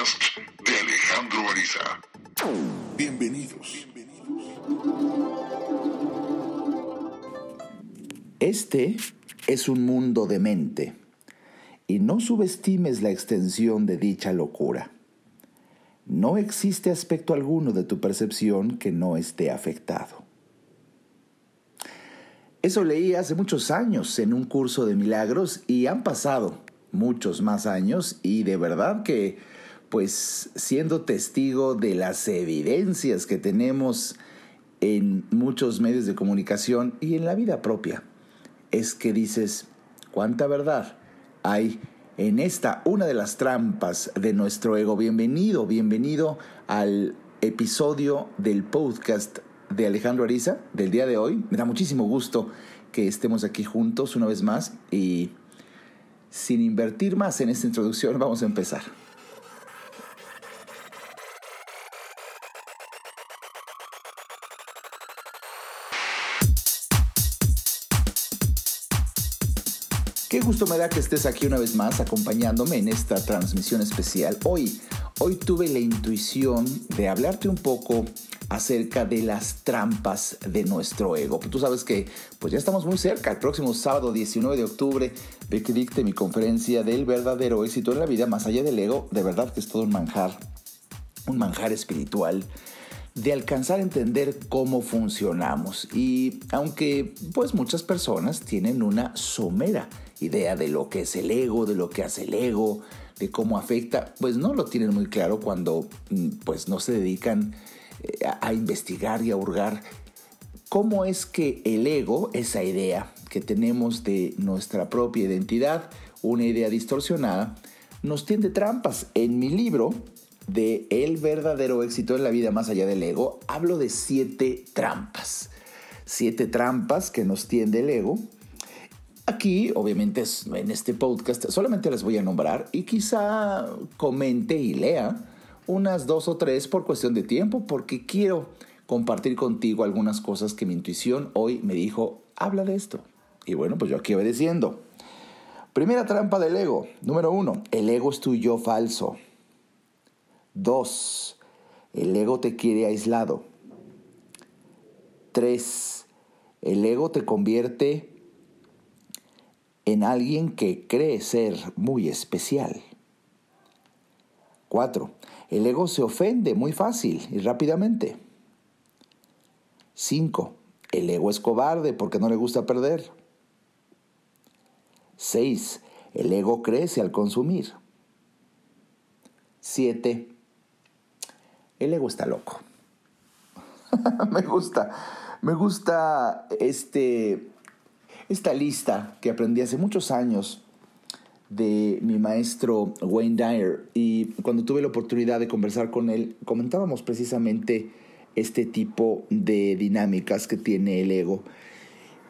de Alejandro Ariza. Bienvenidos. Este es un mundo de mente y no subestimes la extensión de dicha locura. No existe aspecto alguno de tu percepción que no esté afectado. Eso leí hace muchos años en un curso de milagros y han pasado muchos más años y de verdad que pues siendo testigo de las evidencias que tenemos en muchos medios de comunicación y en la vida propia, es que dices, ¿cuánta verdad hay en esta, una de las trampas de nuestro ego? Bienvenido, bienvenido al episodio del podcast de Alejandro Ariza del día de hoy. Me da muchísimo gusto que estemos aquí juntos una vez más y sin invertir más en esta introducción, vamos a empezar. Qué gusto me da que estés aquí una vez más acompañándome en esta transmisión especial. Hoy, hoy tuve la intuición de hablarte un poco acerca de las trampas de nuestro ego. Tú sabes que pues ya estamos muy cerca, el próximo sábado 19 de octubre, de que dicte mi conferencia del verdadero éxito en la vida más allá del ego, de verdad que es todo un manjar, un manjar espiritual de alcanzar a entender cómo funcionamos. Y aunque pues muchas personas tienen una somera idea de lo que es el ego, de lo que hace el ego, de cómo afecta, pues no lo tienen muy claro cuando mm, pues no se dedican eh, a investigar y a hurgar cómo es que el ego, esa idea que tenemos de nuestra propia identidad, una idea distorsionada, nos tiende trampas. En mi libro de El verdadero éxito en la vida más allá del ego, hablo de siete trampas. Siete trampas que nos tiende el ego. Aquí, obviamente, en este podcast solamente las voy a nombrar y quizá comente y lea unas dos o tres por cuestión de tiempo, porque quiero compartir contigo algunas cosas que mi intuición hoy me dijo, habla de esto. Y bueno, pues yo aquí obedeciendo. Primera trampa del ego. Número uno, el ego es tu yo falso. Dos, el ego te quiere aislado. Tres, el ego te convierte en alguien que cree ser muy especial. Cuatro, el ego se ofende muy fácil y rápidamente. 5. El ego es cobarde porque no le gusta perder. 6. El ego crece al consumir. 7. El ego está loco. me gusta, me gusta este, esta lista que aprendí hace muchos años de mi maestro Wayne Dyer y cuando tuve la oportunidad de conversar con él comentábamos precisamente este tipo de dinámicas que tiene el ego.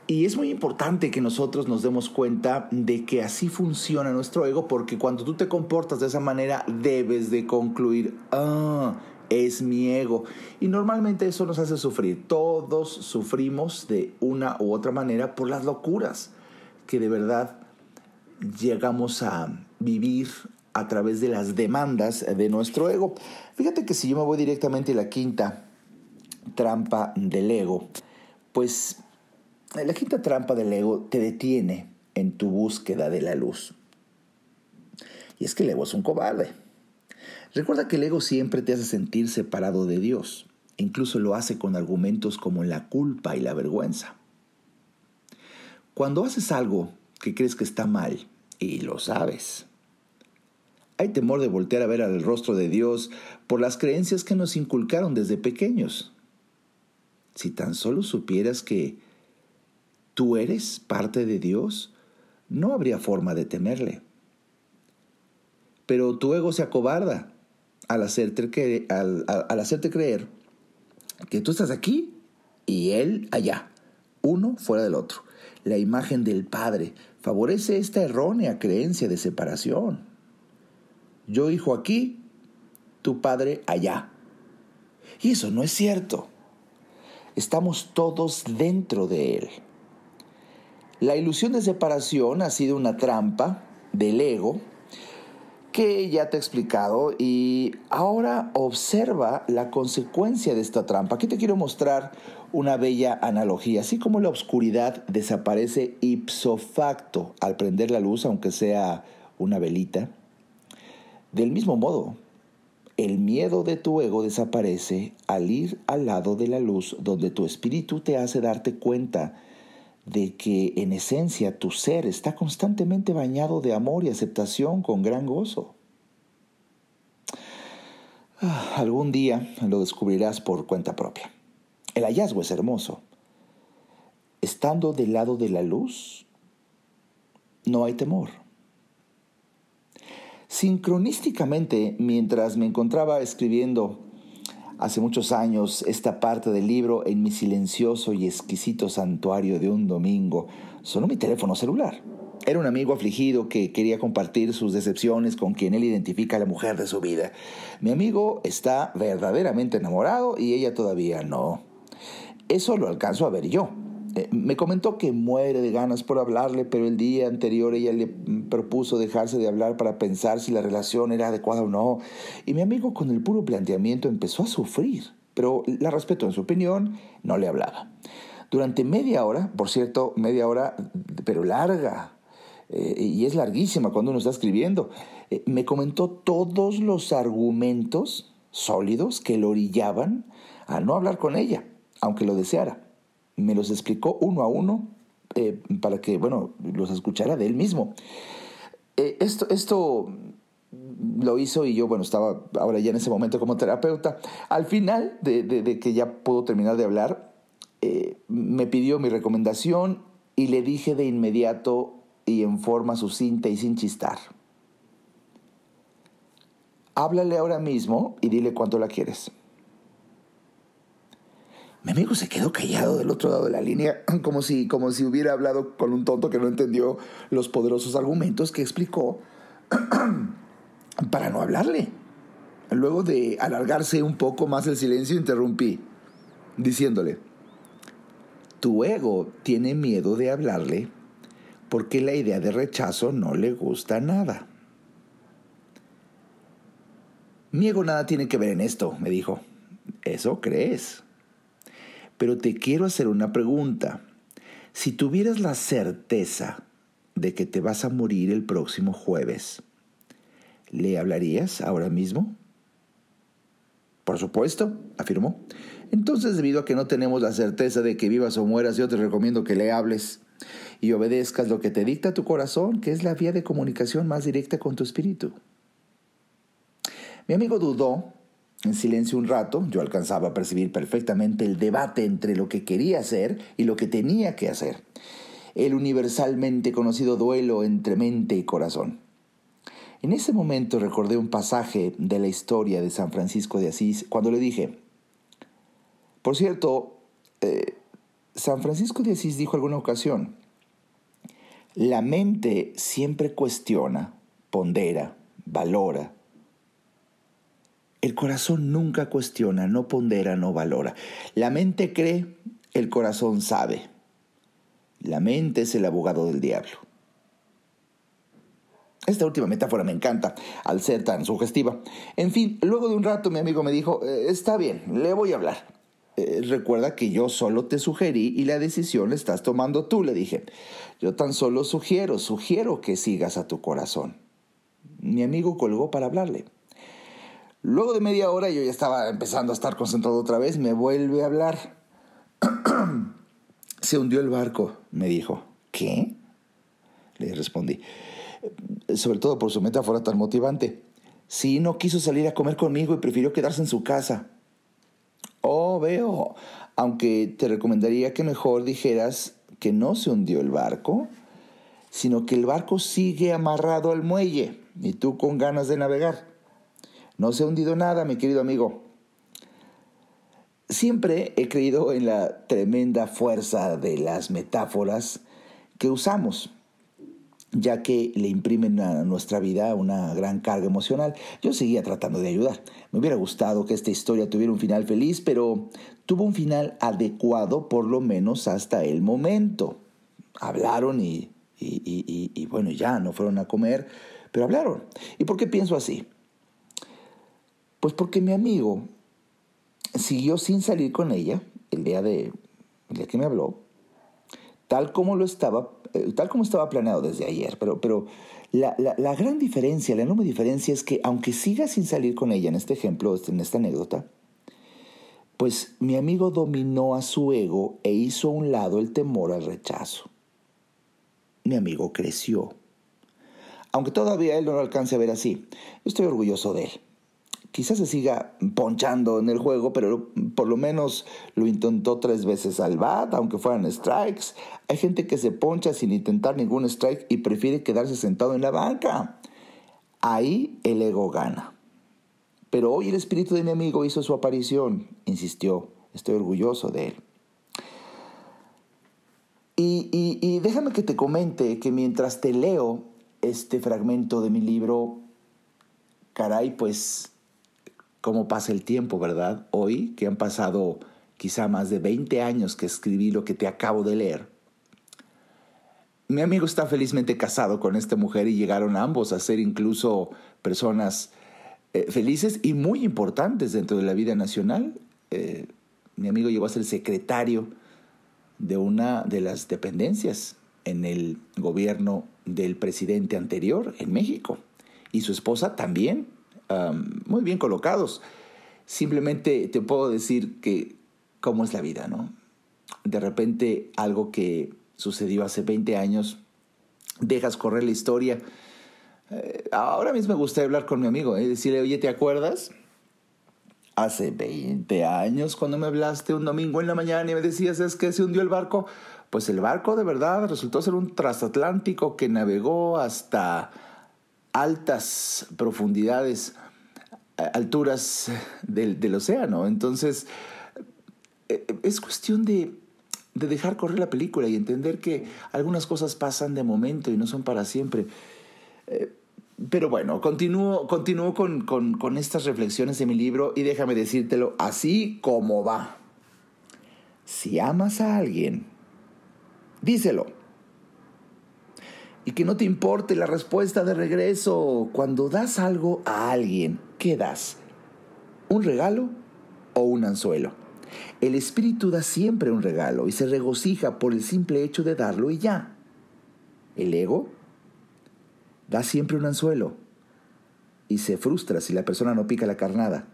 Y es muy importante que nosotros nos demos cuenta de que así funciona nuestro ego porque cuando tú te comportas de esa manera debes de concluir, ah, es mi ego. Y normalmente eso nos hace sufrir. Todos sufrimos de una u otra manera por las locuras que de verdad llegamos a vivir a través de las demandas de nuestro ego. Fíjate que si yo me voy directamente a la quinta trampa del ego, pues la quinta trampa del ego te detiene en tu búsqueda de la luz. Y es que el ego es un cobarde. Recuerda que el ego siempre te hace sentir separado de Dios. incluso lo hace con argumentos como la culpa y la vergüenza. Cuando haces algo que crees que está mal y lo sabes. Hay temor de voltear a ver al rostro de Dios por las creencias que nos inculcaron desde pequeños. Si tan solo supieras que tú eres parte de Dios, no habría forma de temerle. Pero tu ego se acobarda al hacerte, al, al hacerte creer que tú estás aquí y Él allá, uno fuera del otro la imagen del Padre, favorece esta errónea creencia de separación. Yo hijo aquí, tu Padre allá. Y eso no es cierto. Estamos todos dentro de Él. La ilusión de separación ha sido una trampa del ego que ya te he explicado y ahora observa la consecuencia de esta trampa. Aquí te quiero mostrar una bella analogía. Así como la oscuridad desaparece ipso facto al prender la luz, aunque sea una velita, del mismo modo, el miedo de tu ego desaparece al ir al lado de la luz donde tu espíritu te hace darte cuenta de que en esencia tu ser está constantemente bañado de amor y aceptación con gran gozo. Ah, algún día lo descubrirás por cuenta propia. El hallazgo es hermoso. Estando del lado de la luz, no hay temor. Sincronísticamente, mientras me encontraba escribiendo hace muchos años esta parte del libro en mi silencioso y exquisito santuario de un domingo, sonó mi teléfono celular. Era un amigo afligido que quería compartir sus decepciones con quien él identifica a la mujer de su vida. Mi amigo está verdaderamente enamorado y ella todavía no. Eso lo alcanzo a ver yo. Eh, me comentó que muere de ganas por hablarle, pero el día anterior ella le propuso dejarse de hablar para pensar si la relación era adecuada o no. Y mi amigo con el puro planteamiento empezó a sufrir, pero la respeto en su opinión, no le hablaba. Durante media hora, por cierto, media hora, pero larga, eh, y es larguísima cuando uno está escribiendo, eh, me comentó todos los argumentos sólidos que lo orillaban a no hablar con ella, aunque lo deseara me los explicó uno a uno eh, para que, bueno, los escuchara de él mismo. Eh, esto, esto lo hizo y yo, bueno, estaba ahora ya en ese momento como terapeuta. Al final de, que ya pudo terminar de hablar, eh, me pidió mi recomendación y le dije de inmediato y en forma sucinta y sin chistar. Háblale ahora mismo y dile cuánto la quieres. Mi amigo se quedó callado del otro lado de la línea, como si, como si hubiera hablado con un tonto que no entendió los poderosos argumentos que explicó para no hablarle. Luego de alargarse un poco más el silencio, interrumpí, diciéndole, tu ego tiene miedo de hablarle porque la idea de rechazo no le gusta nada. Mi ego nada tiene que ver en esto, me dijo. ¿Eso crees? Pero te quiero hacer una pregunta. Si tuvieras la certeza de que te vas a morir el próximo jueves, ¿le hablarías ahora mismo? Por supuesto, afirmó. Entonces, debido a que no tenemos la certeza de que vivas o mueras, yo te recomiendo que le hables y obedezcas lo que te dicta tu corazón, que es la vía de comunicación más directa con tu espíritu. Mi amigo dudó en silencio un rato, yo alcanzaba a percibir perfectamente el debate entre lo que quería hacer y lo que tenía que hacer. El universalmente conocido duelo entre mente y corazón. En ese momento recordé un pasaje de la historia de San Francisco de Asís cuando le dije, por cierto, eh, San Francisco de Asís dijo alguna ocasión, la mente siempre cuestiona, pondera, valora, el corazón nunca cuestiona, no pondera, no valora. La mente cree, el corazón sabe. La mente es el abogado del diablo. Esta última metáfora me encanta, al ser tan sugestiva. En fin, luego de un rato mi amigo me dijo, eh, está bien, le voy a hablar. Eh, recuerda que yo solo te sugerí y la decisión la estás tomando tú, le dije. Yo tan solo sugiero, sugiero que sigas a tu corazón. Mi amigo colgó para hablarle. Luego de media hora yo ya estaba empezando a estar concentrado otra vez, me vuelve a hablar. Se hundió el barco, me dijo. ¿Qué? Le respondí. Sobre todo por su metáfora tan motivante. Sí, no quiso salir a comer conmigo y prefirió quedarse en su casa. Oh, veo. Aunque te recomendaría que mejor dijeras que no se hundió el barco, sino que el barco sigue amarrado al muelle y tú con ganas de navegar. No se ha hundido nada, mi querido amigo. Siempre he creído en la tremenda fuerza de las metáforas que usamos, ya que le imprimen a nuestra vida una gran carga emocional. Yo seguía tratando de ayudar. Me hubiera gustado que esta historia tuviera un final feliz, pero tuvo un final adecuado por lo menos hasta el momento. Hablaron y, y, bueno, ya no fueron a comer, Pero hablaron. ¿Y por qué pienso así? Pues porque mi amigo siguió sin salir con ella el día, de, el día que me habló, tal como lo estaba, eh, tal como estaba planeado desde ayer. Pero, pero la, la, gran diferencia, la enorme diferencia es que aunque siga sin salir con ella en este ejemplo, en esta anécdota, pues mi amigo dominó a su ego e hizo a un lado el temor al rechazo. Mi amigo creció. Aunque todavía él no lo alcance a ver así, estoy orgulloso de él. Quizás se siga ponchando en el juego, pero por lo menos lo intentó tres veces al bat, aunque fueran strikes. Hay gente que se poncha sin intentar ningún strike y prefiere quedarse sentado en la banca. Ahí el ego gana. Pero hoy el espíritu de mi amigo hizo su aparición, insistió. Estoy orgulloso de él. Y, déjame que te comente que mientras te leo este fragmento de mi libro, caray, pues, cómo pasa el tiempo, ¿verdad? Hoy, que han pasado quizá más de 20 años que escribí lo que te acabo de leer. Mi amigo está felizmente casado con esta mujer y llegaron ambos a ser incluso personas eh, felices y muy importantes dentro de la vida nacional. Eh, mi amigo llegó a ser secretario de una de las dependencias en el gobierno del presidente anterior en México. Y su esposa también, muy bien colocados. Simplemente te puedo decir que cómo es la vida, ¿no? De repente algo que sucedió hace 20 años, dejas correr la historia eh, ahora mismo me gustaría hablar con mi amigo y ¿eh? decirle, oye, ¿te acuerdas? Hace 20 años cuando me hablaste un domingo en la mañana y me decías, es que se hundió el barco. Pues el barco de verdad resultó ser un transatlántico que navegó hasta altas profundidades, alturas del, océano. Entonces, eh, es cuestión de, de dejar correr la película y entender que algunas cosas pasan de momento y no son para siempre. Pero bueno, continúo, continúo con, con, estas reflexiones de mi libro y déjame decírtelo así como va. Si amas a alguien, díselo. Y que no te importe la respuesta de regreso. Cuando das algo a alguien, ¿qué das? ¿Un regalo o un anzuelo? El espíritu da siempre un regalo y se regocija por el simple hecho de darlo y ya. El ego da siempre un anzuelo y se frustra si la persona no pica la carnada.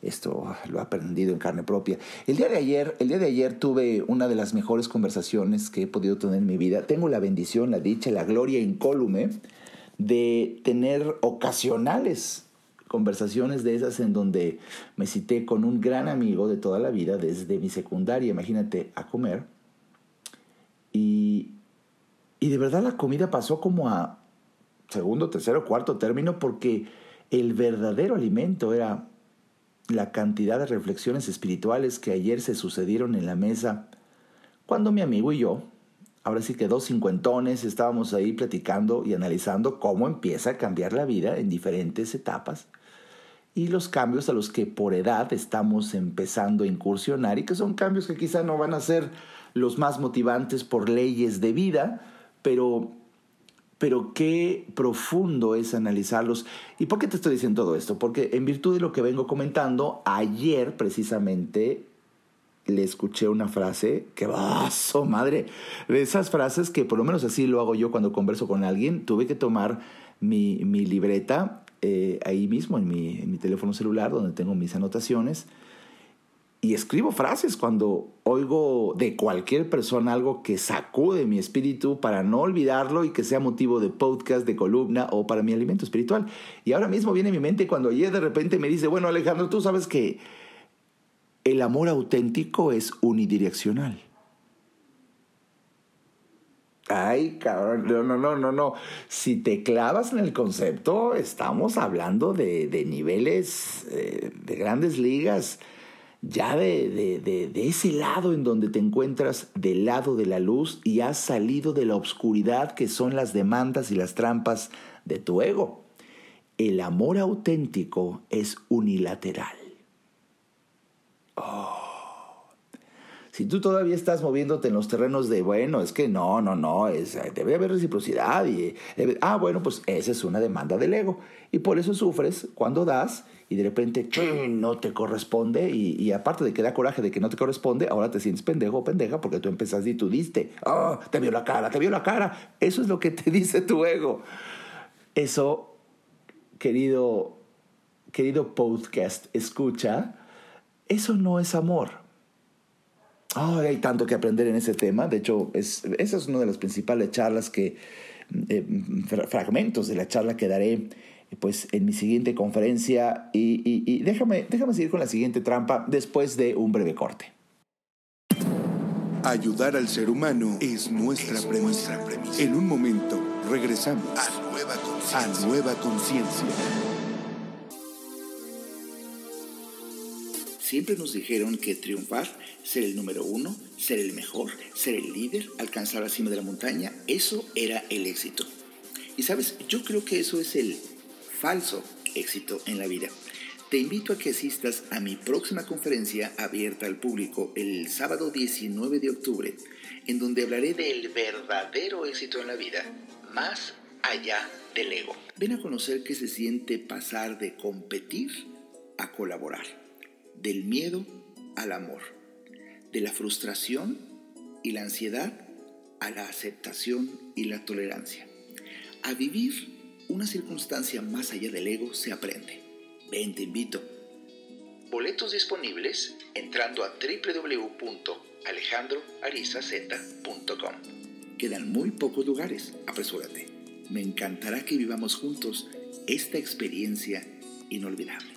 Esto lo he aprendido en carne propia. El día de ayer, el día de ayer tuve una de las mejores conversaciones que he podido tener en mi vida. Tengo la bendición, la dicha, la gloria incólume de tener ocasionales conversaciones de esas en donde me cité con un gran amigo de toda la vida desde mi secundaria, imagínate, a comer. Y, y de verdad la comida pasó como a segundo, tercero, cuarto término, porque el verdadero alimento era la cantidad de reflexiones espirituales que ayer se sucedieron en la mesa, cuando mi amigo y yo, ahora sí que dos cincuentones, estábamos ahí platicando y analizando cómo empieza a cambiar la vida en diferentes etapas y los cambios a los que por edad estamos empezando a incursionar y que son cambios que quizá no van a ser los más motivantes por leyes de vida, pero pero qué profundo es analizarlos. ¿Y por qué te estoy diciendo todo esto? Porque en virtud de lo que vengo comentando, ayer precisamente le escuché una frase que vaso, madre, de esas frases que por lo menos así lo hago yo cuando converso con alguien, tuve que tomar mi, libreta eh, ahí mismo en mi, en mi teléfono celular donde tengo mis anotaciones y escribo frases cuando oigo de cualquier persona algo que sacude mi espíritu para no olvidarlo y que sea motivo de podcast, de columna o para mi alimento espiritual. Y ahora mismo viene a mi mente cuando ayer de repente me dice, bueno Alejandro, tú sabes que el amor auténtico es unidireccional. Ay, cabrón, no, no, no, no, no. Si te clavas en el concepto, estamos hablando de, niveles eh, de grandes ligas ya de, de, ese lado en donde te encuentras del lado de la luz y has salido de la oscuridad que son las demandas y las trampas de tu ego. El amor auténtico es unilateral. Oh. Si tú todavía estás moviéndote en los terrenos de, bueno, es que no, no, no, es, debe haber reciprocidad y, ah, bueno, pues esa es una demanda del ego. Y por eso sufres cuando das y de repente no te corresponde y, aparte de que da coraje de que no te corresponde, ahora te sientes pendejo o pendeja porque tú empezaste y tú diste, oh, te vio la cara, te vio la cara. Eso es lo que te dice tu ego. Eso, querido, querido podcast, escucha, eso no es amor hay tanto que aprender en ese tema. De hecho, es, esa es una de las principales charlas que, eh, fragmentos de la charla que daré pues, en mi siguiente conferencia. Y, déjame, déjame seguir con la siguiente trampa después de un breve corte. Ayudar al ser humano es nuestra, premisa. En un momento, regresamos a Nueva Conciencia. Siempre nos dijeron que triunfar, ser el número uno, ser el mejor, ser el líder, alcanzar la cima de la montaña, eso era el éxito. Y sabes, yo creo que eso es el falso éxito en la vida. Te invito a que asistas a mi próxima conferencia abierta al público el sábado 19 de octubre, en donde hablaré del verdadero éxito en la vida, más allá del ego. Ven a conocer qué se siente pasar de competir a colaborar del miedo al amor, de la frustración y la ansiedad a la aceptación y la tolerancia. A vivir una circunstancia más allá del ego se aprende. Ven, te invito. Boletos disponibles entrando a www.alejandroarizaz.com. Quedan muy pocos lugares, apresúrate. Me encantará que vivamos juntos esta experiencia inolvidable.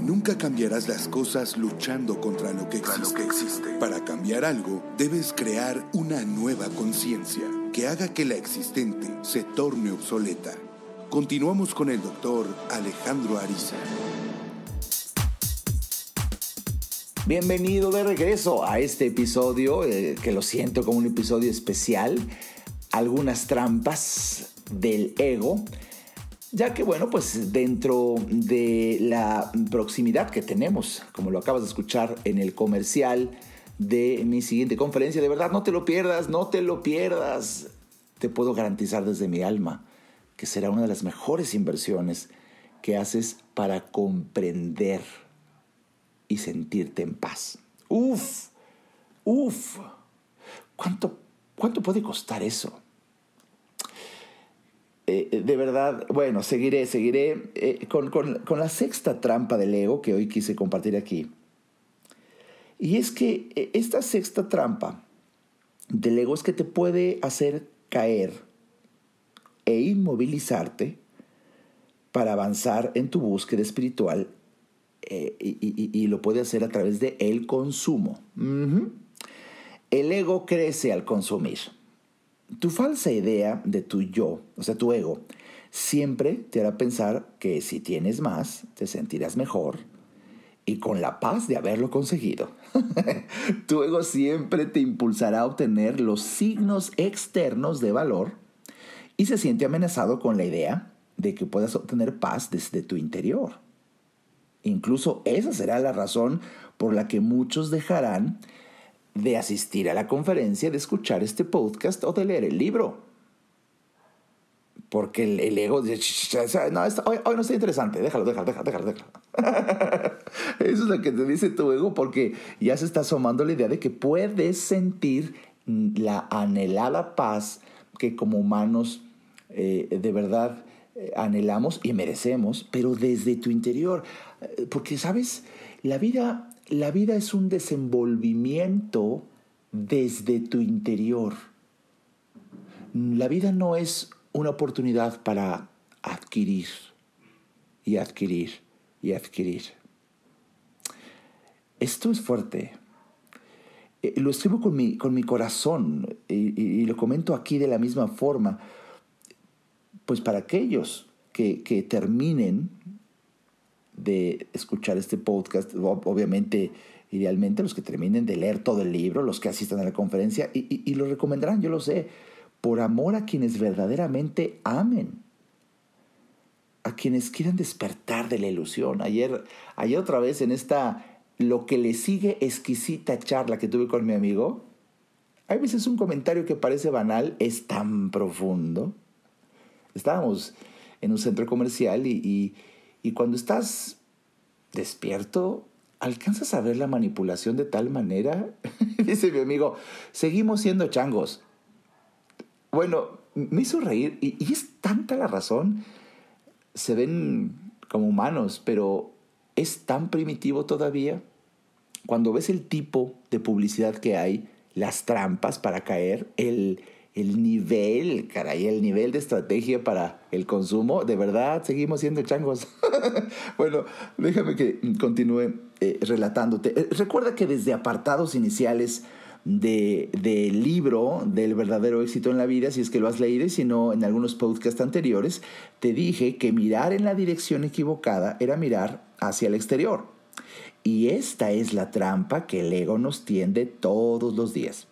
Nunca cambiarás las cosas luchando contra lo que existe. Para cambiar algo, debes crear una nueva conciencia que haga que la existente se torne obsoleta. Continuamos con el doctor Alejandro Ariza. Bienvenido de regreso a este episodio, eh, que lo siento como un episodio especial. Algunas trampas del ego ya que bueno, pues dentro de la proximidad que tenemos, como lo acabas de escuchar en el comercial de mi siguiente conferencia, de verdad no te lo pierdas, no te lo pierdas. Te puedo garantizar desde mi alma que será una de las mejores inversiones que haces para comprender y sentirte en paz. Uf, uf, ¿cuánto, cuánto puede costar eso? Eh, de verdad, bueno, seguiré, seguiré eh, con, la sexta trampa del ego que hoy quise compartir aquí. Y es que eh, esta sexta trampa del ego es que te puede hacer caer e inmovilizarte para avanzar en tu búsqueda espiritual y, lo puede hacer a través de el consumo. El ego crece al consumir. Tu falsa idea de tu yo, o sea, tu ego, siempre te hará pensar que si tienes más, te sentirás mejor y con la paz de haberlo conseguido. Tu ego siempre te impulsará a obtener los signos externos de valor y se siente amenazado con la idea de que puedas obtener paz desde tu interior. Incluso esa será la razón por la que muchos dejarán de asistir a la conferencia, de escuchar este podcast o de leer el libro. Porque el, ego dice, no, hoy, no está interesante, déjalo, déjalo, déjalo, déjalo. déjalo. Eso es lo que te dice tu ego porque ya se está asomando la idea de que puedes sentir la anhelada paz que como humanos eh, de verdad eh, anhelamos y merecemos, pero desde tu interior. Eh, porque, ¿sabes? La vida la vida es un desenvolvimiento desde tu interior. La vida no es una oportunidad para adquirir y adquirir y adquirir. Esto es fuerte. Eh, lo escribo con mi, con mi corazón y, lo comento aquí de la misma forma. Pues para aquellos que, que terminen de escuchar este podcast, obviamente, idealmente los que terminen de leer todo el libro, los que asistan a la conferencia, y, lo recomendarán, yo lo sé, por amor a quienes verdaderamente amen. a quienes quieran despertar de la ilusión. Ayer, ayer otra vez en esta lo que le sigue exquisita charla que tuve con mi amigo, hay veces un comentario que parece banal, es tan profundo. Estábamos en un centro comercial y, y cuando estás despierto, alcanzas a ver la manipulación de tal manera. Dice mi amigo, seguimos siendo changos. Bueno, me hizo reír y, es tanta la razón. Se ven como humanos, pero es tan primitivo todavía. Cuando ves el tipo de publicidad que hay, las trampas para caer, el, el nivel, caray, el nivel de estrategia para el consumo, de verdad seguimos siendo changos. bueno, déjame que continúe eh, relatándote. Eh, recuerda que desde apartados iniciales del de libro del verdadero éxito en la vida, si es que lo has leído y no en algunos podcasts anteriores, te dije que mirar en la dirección equivocada era mirar hacia el exterior. Y esta es la trampa que el ego nos tiende todos los días.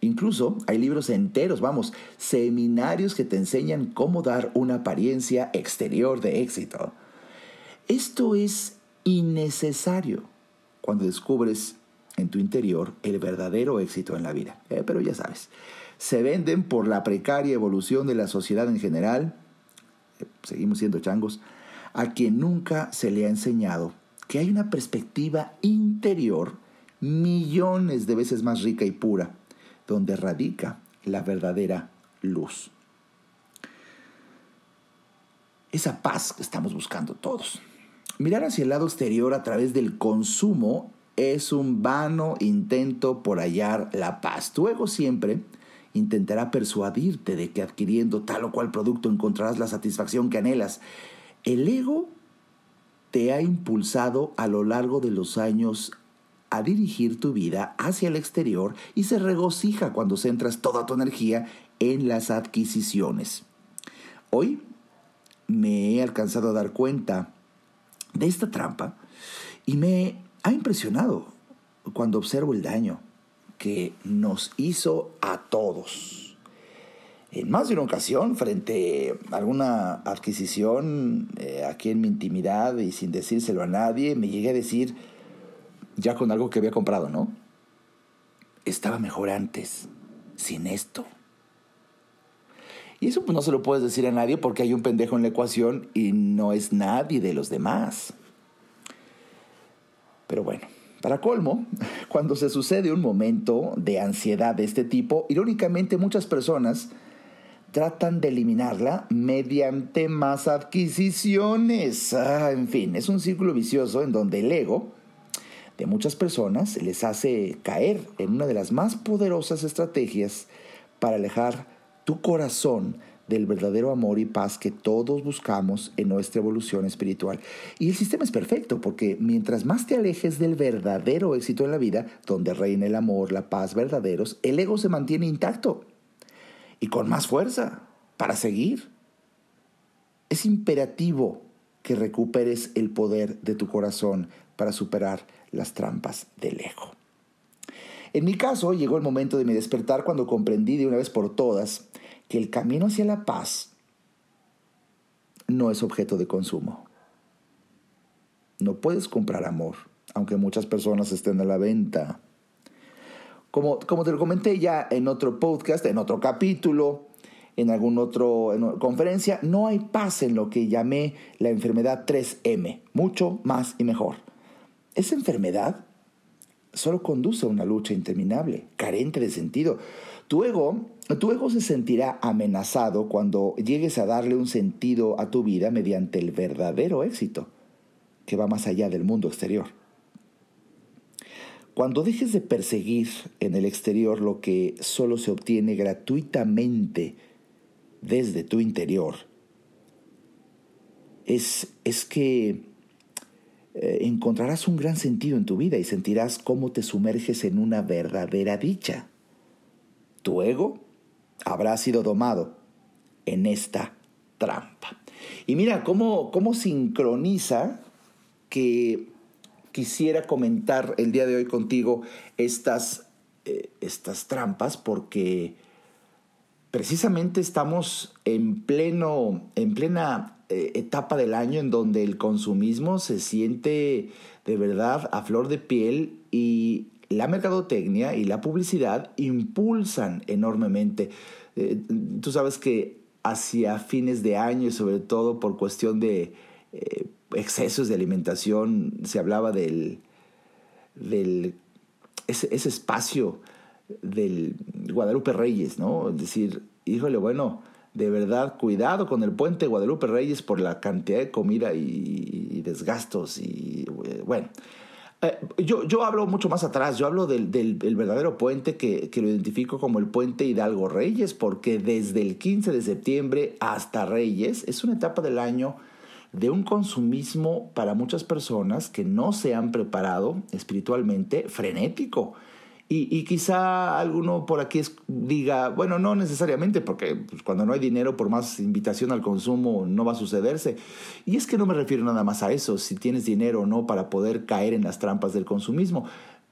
Incluso hay libros enteros, vamos, seminarios que te enseñan cómo dar una apariencia exterior de éxito. Esto es innecesario cuando descubres en tu interior el verdadero éxito en la vida. Eh, pero ya sabes, se venden por la precaria evolución de la sociedad en general, eh, seguimos siendo changos, a quien nunca se le ha enseñado que hay una perspectiva interior millones de veces más rica y pura donde radica la verdadera luz. Esa paz que estamos buscando todos. Mirar hacia el lado exterior a través del consumo es un vano intento por hallar la paz. Tu ego siempre intentará persuadirte de que adquiriendo tal o cual producto encontrarás la satisfacción que anhelas. El ego te ha impulsado a lo largo de los años a dirigir tu vida hacia el exterior y se regocija cuando centras toda tu energía en las adquisiciones. Hoy me he alcanzado a dar cuenta de esta trampa y me ha impresionado cuando observo el daño que nos hizo a todos. En más de una ocasión, frente a alguna adquisición, eh, aquí en mi intimidad y sin decírselo a nadie, me llegué a decir, ya con algo que había comprado, ¿no? Estaba mejor antes, sin esto. Y eso pues no se lo puedes decir a nadie porque hay un pendejo en la ecuación y no es nadie de los demás. Pero bueno, para colmo, cuando se sucede un momento de ansiedad de este tipo, irónicamente muchas personas tratan de eliminarla mediante más adquisiciones. Ah, en fin, es un círculo vicioso en donde el ego de muchas personas les hace caer en una de las más poderosas estrategias para alejar tu corazón del verdadero amor y paz que todos buscamos en nuestra evolución espiritual. Y el sistema es perfecto porque mientras más te alejes del verdadero éxito en la vida, donde reina el amor, la paz verdaderos, el ego se mantiene intacto y con más fuerza para seguir. Es imperativo que recuperes el poder de tu corazón para superar las trampas del ego. En mi caso, llegó el momento de mi despertar cuando comprendí de una vez por todas que el camino hacia la paz no es objeto de consumo. No puedes comprar amor, aunque muchas personas estén a la venta. Como, como te lo comenté ya en otro podcast, en otro capítulo, en algún otro conferencia, no hay paz en lo que llamé la enfermedad 3M, mucho más y mejor. Esa enfermedad solo conduce a una lucha interminable, carente de sentido. Tu ego, tu ego se sentirá amenazado cuando llegues a darle un sentido a tu vida mediante el verdadero éxito, que va más allá del mundo exterior. Cuando dejes de perseguir en el exterior lo que solo se obtiene gratuitamente desde tu interior, es, es que eh, encontrarás un gran sentido en tu vida y sentirás cómo te sumerges en una verdadera dicha. Tu ego habrá sido domado en esta trampa. Y mira cómo, cómo sincroniza que quisiera comentar el día de hoy contigo estas, eh, estas trampas porque precisamente estamos en, pleno, en plena eh, etapa del año en donde el consumismo se siente de verdad a flor de piel y la mercadotecnia y la publicidad impulsan enormemente. Eh, tú sabes que hacia fines de año y sobre todo por cuestión de eh, excesos de alimentación se hablaba del, del ese, espacio del Guadalupe Reyes, ¿no? Es decir, híjole, bueno, de verdad, cuidado con el puente Guadalupe Reyes por la cantidad de comida y, desgastos y eh, bueno. Eh, yo, yo hablo mucho más atrás, yo hablo del, del, verdadero puente que, que, lo identifico como el puente Hidalgo Reyes, porque desde el 15 de septiembre hasta Reyes es una etapa del año de un consumismo para muchas personas que no se han preparado espiritualmente frenético. Y, quizá alguno por aquí diga, bueno, no necesariamente, porque pues, cuando no hay dinero, por más invitación al consumo, no va a sucederse. Y es que no me refiero nada más a eso, si tienes dinero o no para poder caer en las trampas del consumismo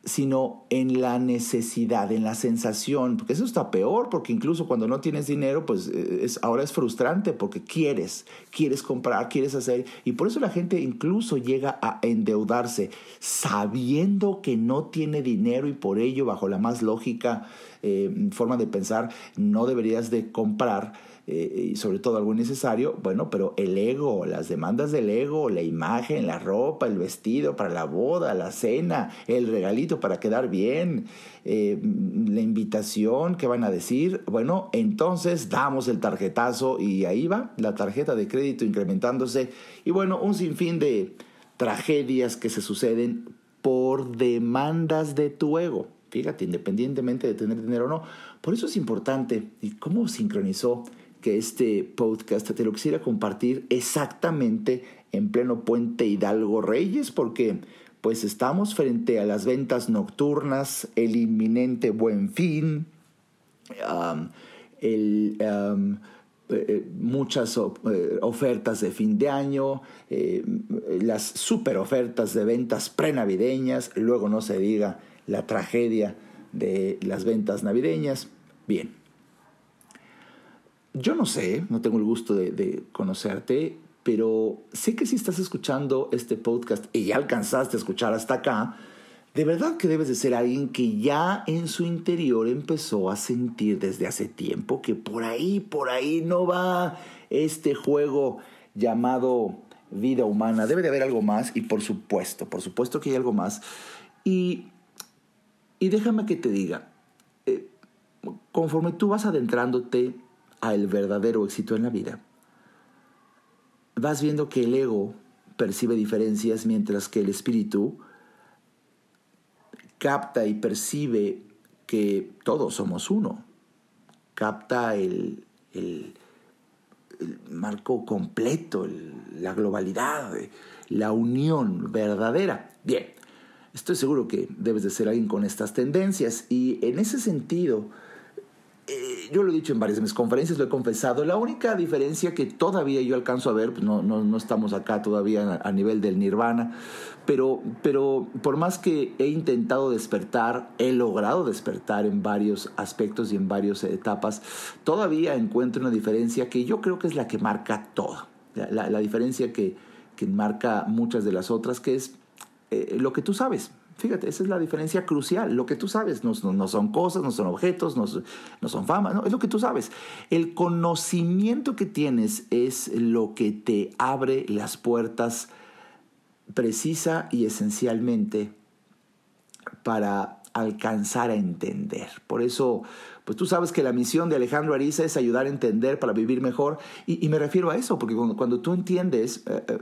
sino en la necesidad, en la sensación, porque eso está peor, porque incluso cuando no tienes dinero, pues eh, es, ahora es frustrante porque quieres, quieres comprar, quieres hacer, y por eso la gente incluso llega a endeudarse sabiendo que no tiene dinero y por ello, bajo la más lógica eh, forma de pensar, no deberías de comprar eh, y sobre todo algo innecesario, bueno, pero el ego, las demandas del ego, la imagen, la ropa, el vestido para la boda, la cena, el regalito para quedar bien, eh, la invitación que van a decir, bueno, entonces damos el tarjetazo y ahí va la tarjeta de crédito incrementándose y bueno, un sinfín de tragedias que se suceden por demandas de tu ego. Fíjate, independientemente de tener dinero o no. Por eso es importante. ¿Y cómo sincronizó que este podcast te lo quisiera compartir exactamente en pleno puente Hidalgo Reyes porque pues estamos frente a las ventas nocturnas, el inminente buen fin, eh, eh, muchas eh, ofertas de fin de año, las super ofertas de ventas prenavideñas, luego no se diga la tragedia de las ventas navideñas. Bien, yo no sé, no tengo el gusto de, conocerte, pero sé que si estás escuchando este podcast y ya alcanzaste a escuchar hasta acá, de verdad que debes de ser alguien que ya en su interior empezó a sentir desde hace tiempo que por ahí, por ahí no va este juego llamado vida humana. Debe de haber algo más y por supuesto, por supuesto que hay algo más. Y, y déjame que te diga, eh, conforme tú vas adentrándote al verdadero éxito en la vida, vas viendo que el ego percibe diferencias mientras que el espíritu capta y percibe que todos somos uno. Capta el, marco completo, la globalidad, la unión verdadera. Bien, estoy seguro que debes de ser alguien con estas tendencias y en ese sentido, yo lo he dicho en varias de mis conferencias, lo he confesado, la única diferencia que todavía yo alcanzo a ver, pues no, no, estamos acá todavía a, nivel del nirvana, pero, pero por más que he intentado despertar, he logrado despertar en varios aspectos y en varias etapas, todavía encuentro una diferencia que yo creo que es la que marca todo, la, la, diferencia que, que marca muchas de las otras, que es eh, lo que tú sabes, Fíjate, esa es la diferencia crucial. Lo que tú sabes no, son cosas, no son objetos, no, son fama, no, es lo que tú sabes. El conocimiento que tienes es lo que te abre las puertas precisa y esencialmente para alcanzar a entender. Por eso, pues tú sabes que la misión de Alejandro Ariza es ayudar a entender para vivir mejor. Y, me refiero a eso, porque cuando, tú entiendes, eh, eh,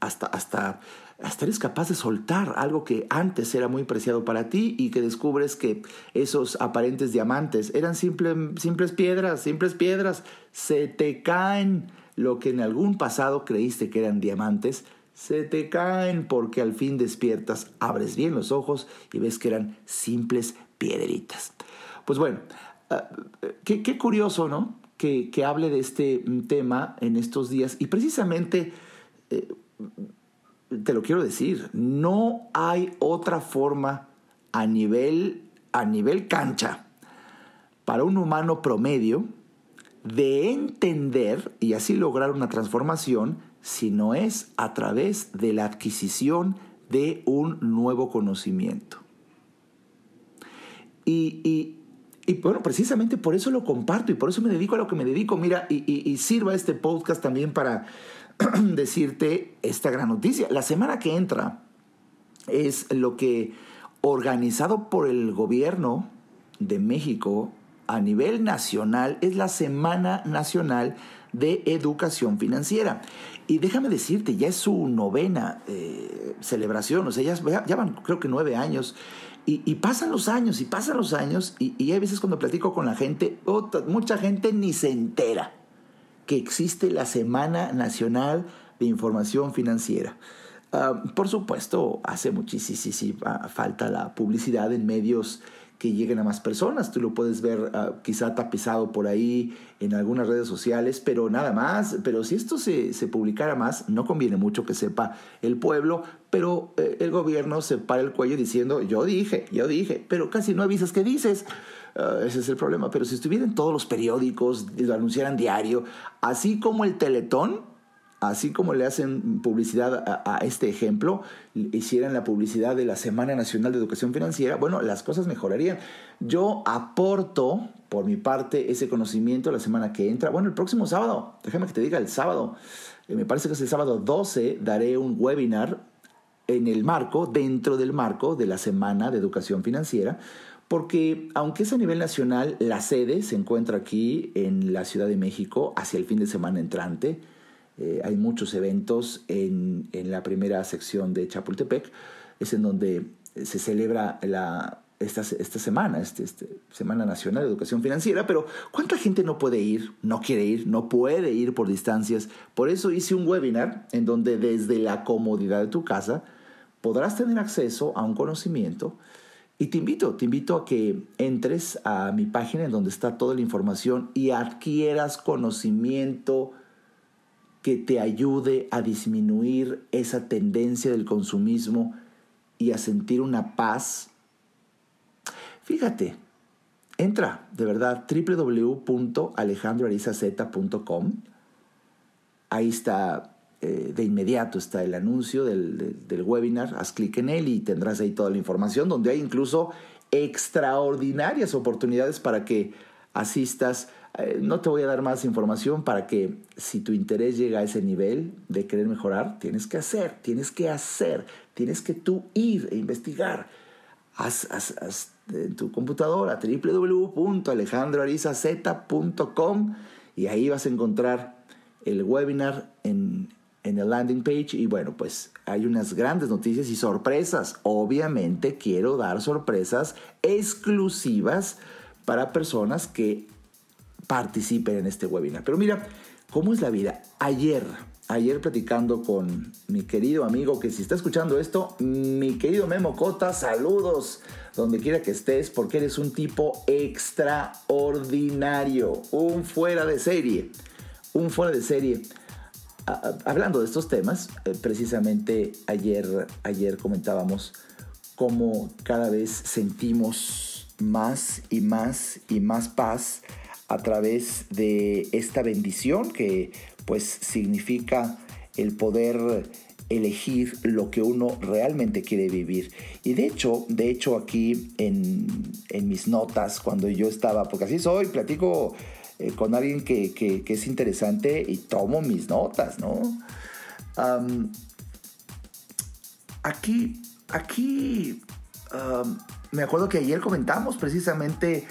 hasta, hasta hasta eres capaz de soltar algo que antes era muy preciado para ti y que descubres que esos aparentes diamantes eran simples piedras, simples piedras, se te caen lo que en algún pasado creíste que eran diamantes, se te caen porque al fin despiertas, abres bien los ojos y ves que eran simples piedritas. Pues bueno, ah, qué, curioso, ¿no? Que, hable de este tema en estos días y precisamente... Eh, te lo quiero decir, no hay otra forma a nivel, a nivel cancha para un humano promedio de entender y así lograr una transformación, sino es a través de la adquisición de un nuevo conocimiento. Y, bueno, precisamente por eso lo comparto y por eso me dedico a lo que me dedico. Mira, y, sirva este podcast también para decirte esta gran noticia. La semana que entra es lo que organizado por el gobierno de México a nivel nacional es la Semana Nacional de Educación Financiera. Y déjame decirte, ya es su novena eh, celebración, o sea, ya, van creo que nueve años. Y, pasan los años y pasan los años y, y, hay veces cuando platico con la gente, mucha gente ni se entera que existe la Semana Nacional de Información Financiera. Ah, por supuesto, hace muchísima falta la publicidad en medios que lleguen a más personas. Tú lo puedes ver ah, quizá tapizado por ahí en algunas redes sociales, pero nada más. Pero si esto se, se publicara más, no conviene mucho que sepa el pueblo, pero eh, el gobierno se para el cuello diciendo, yo dije, yo dije, pero casi no avisas qué dices. Ah, ese es el problema. Pero si estuvieran todos los periódicos, lo anunciaran diario, así como el Teletón, así como le hacen publicidad a, este ejemplo, hicieran la publicidad de la Semana Nacional de Educación Financiera, bueno, las cosas mejorarían. Yo aporto, por mi parte, ese conocimiento la semana que entra. Bueno, el próximo sábado, déjame que te diga, el sábado, eh, me parece que es el sábado 12, daré un webinar en el marco, dentro del marco de la Semana de Educación Financiera, porque aunque es a nivel nacional, la sede se encuentra aquí en la Ciudad de México hacia el fin de semana entrante, eh, hay muchos eventos en, la primera sección de Chapultepec, es en donde se celebra la, esta, esta semana, este, este, Semana Nacional de Educación Financiera, pero ¿cuánta gente no puede ir, no quiere ir, no puede ir por distancias? Por eso hice un webinar en donde desde la comodidad de tu casa podrás tener acceso a un conocimiento y te invito, te invito a que entres a mi página en donde está toda la información y adquieras conocimiento que te ayude a disminuir esa tendencia del consumismo y a sentir una paz. Fíjate, entra de verdad www.alejandroarizaz.com. Ahí está, eh, de inmediato está el anuncio del, del webinar. Haz clic en él y tendrás ahí toda la información, donde hay incluso extraordinarias oportunidades para que asistas eh, no te voy a dar más información para que si tu interés llega a ese nivel de querer mejorar, tienes que hacer, tienes que hacer, tienes que tú ir e investigar. Haz, en tu computadora www.alejandroarizaz.com y ahí vas a encontrar el webinar en, en el landing page y bueno, pues hay unas grandes noticias y sorpresas. Obviamente quiero dar sorpresas exclusivas para personas que participen en este webinar. Pero mira, ¿cómo es la vida? Ayer, ayer platicando con mi querido amigo que si está escuchando esto, mi querido Memo Cota, saludos donde quiera que estés, porque eres un tipo extraordinario, un fuera de serie, un fuera de serie. Hablando de estos temas, eh, precisamente ayer, ayer comentábamos cómo cada vez sentimos más y más y más paz a través de esta bendición que pues significa el poder elegir lo que uno realmente quiere vivir. Y de hecho, de hecho aquí en, mis notas, cuando yo estaba, porque así soy, platico eh, con alguien que, es interesante y tomo mis notas, ¿no? aquí, aquí, me acuerdo que ayer comentamos precisamente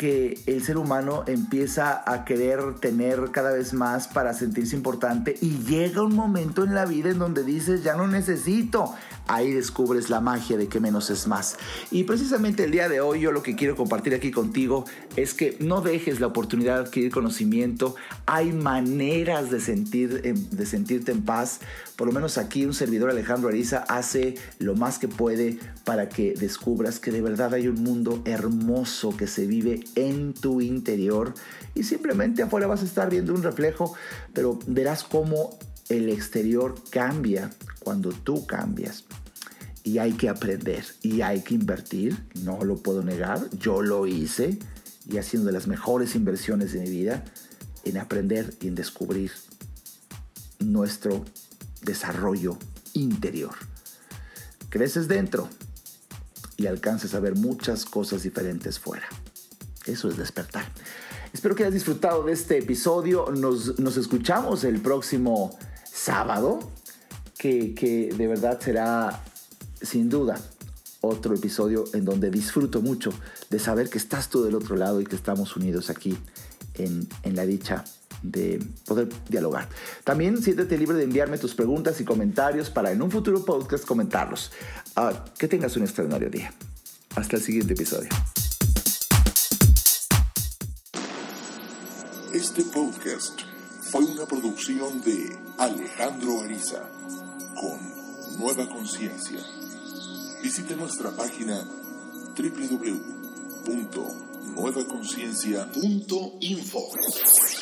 que el ser humano empieza a querer tener cada vez más para sentirse importante y llega un momento en la vida en donde dices, ya no necesito. Ahí descubres la magia de que menos es más. Y precisamente el día de hoy yo lo que quiero compartir aquí contigo es que no dejes la oportunidad de adquirir conocimiento. Hay maneras de, sentir, de sentirte en paz. Por lo menos aquí un servidor Alejandro Ariza hace lo más que puede para que descubras que de verdad hay un mundo hermoso que se vive en tu interior y simplemente afuera vas a estar viendo un reflejo, pero verás cómo el exterior cambia cuando tú cambias. Y hay que aprender y hay que invertir, no lo puedo negar, yo lo hice y ha sido de las mejores inversiones de mi vida, en aprender y en descubrir nuestro desarrollo interior. Creces dentro y alcances a ver muchas cosas diferentes fuera. Eso es despertar. Espero que hayas disfrutado de este episodio. Nos, nos escuchamos el próximo sábado, que, que de verdad será sin duda otro episodio en donde disfruto mucho de saber que estás tú del otro lado y que estamos unidos aquí en, en la dicha de poder dialogar. También siéntete libre de enviarme tus preguntas y comentarios para en un futuro podcast comentarlos. Ah, que tengas un extraordinario día. Hasta el siguiente episodio. Este podcast fue una producción de Alejandro Ariza con Nueva Conciencia. Visite nuestra página www.nuevaconciencia.info.